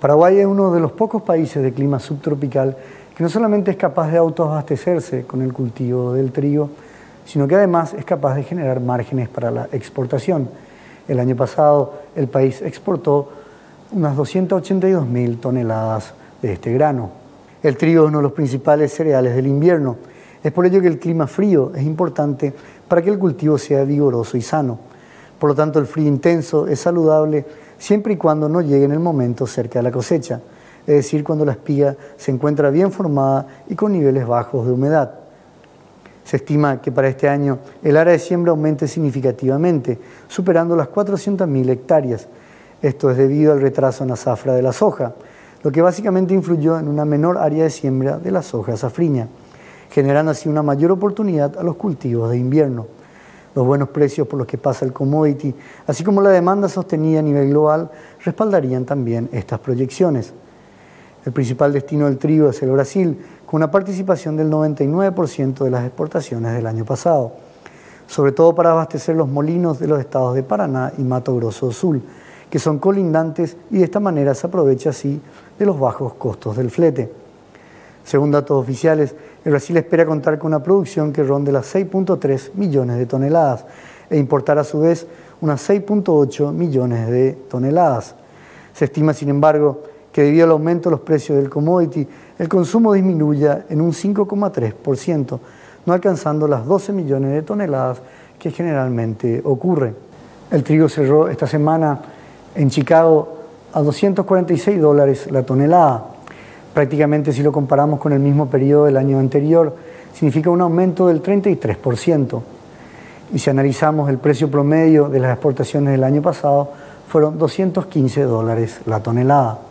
Paraguay es uno de los pocos países de clima subtropical que no solamente es capaz de autoabastecerse con el cultivo del trigo, sino que además es capaz de generar márgenes para la exportación. El año pasado el país exportó unas 282 mil toneladas de este grano. El trigo es uno de los principales cereales del invierno. Es por ello que el clima frío es importante para que el cultivo sea vigoroso y sano. Por lo tanto, el frío intenso es saludable siempre y cuando no llegue en el momento cerca de la cosecha, es decir, cuando la espiga se encuentra bien formada y con niveles bajos de humedad. Se estima que para este año el área de siembra aumente significativamente, superando las 400.000 hectáreas. Esto es debido al retraso en la zafra de la soja, lo que básicamente influyó en una menor área de siembra de la soja safriña, generando así una mayor oportunidad a los cultivos de invierno. Los buenos precios por los que pasa el commodity, así como la demanda sostenida a nivel global, respaldarían también estas proyecciones. El principal destino del trigo es el Brasil, con una participación del 99% de las exportaciones del año pasado, sobre todo para abastecer los molinos de los estados de Paraná y Mato Grosso do Sul, que son colindantes y de esta manera se aprovecha así de los bajos costos del flete. Según datos oficiales, el Brasil espera contar con una producción que ronde las 6.3 millones de toneladas e importar a su vez unas 6.8 millones de toneladas. Se estima, sin embargo, que debido al aumento de los precios del commodity, el consumo disminuya en un 5,3%, no alcanzando las 12 millones de toneladas que generalmente ocurre. El trigo cerró esta semana en Chicago a 246 dólares la tonelada. Prácticamente si lo comparamos con el mismo periodo del año anterior, significa un aumento del 33%. Y si analizamos el precio promedio de las exportaciones del año pasado, fueron 215 dólares la tonelada.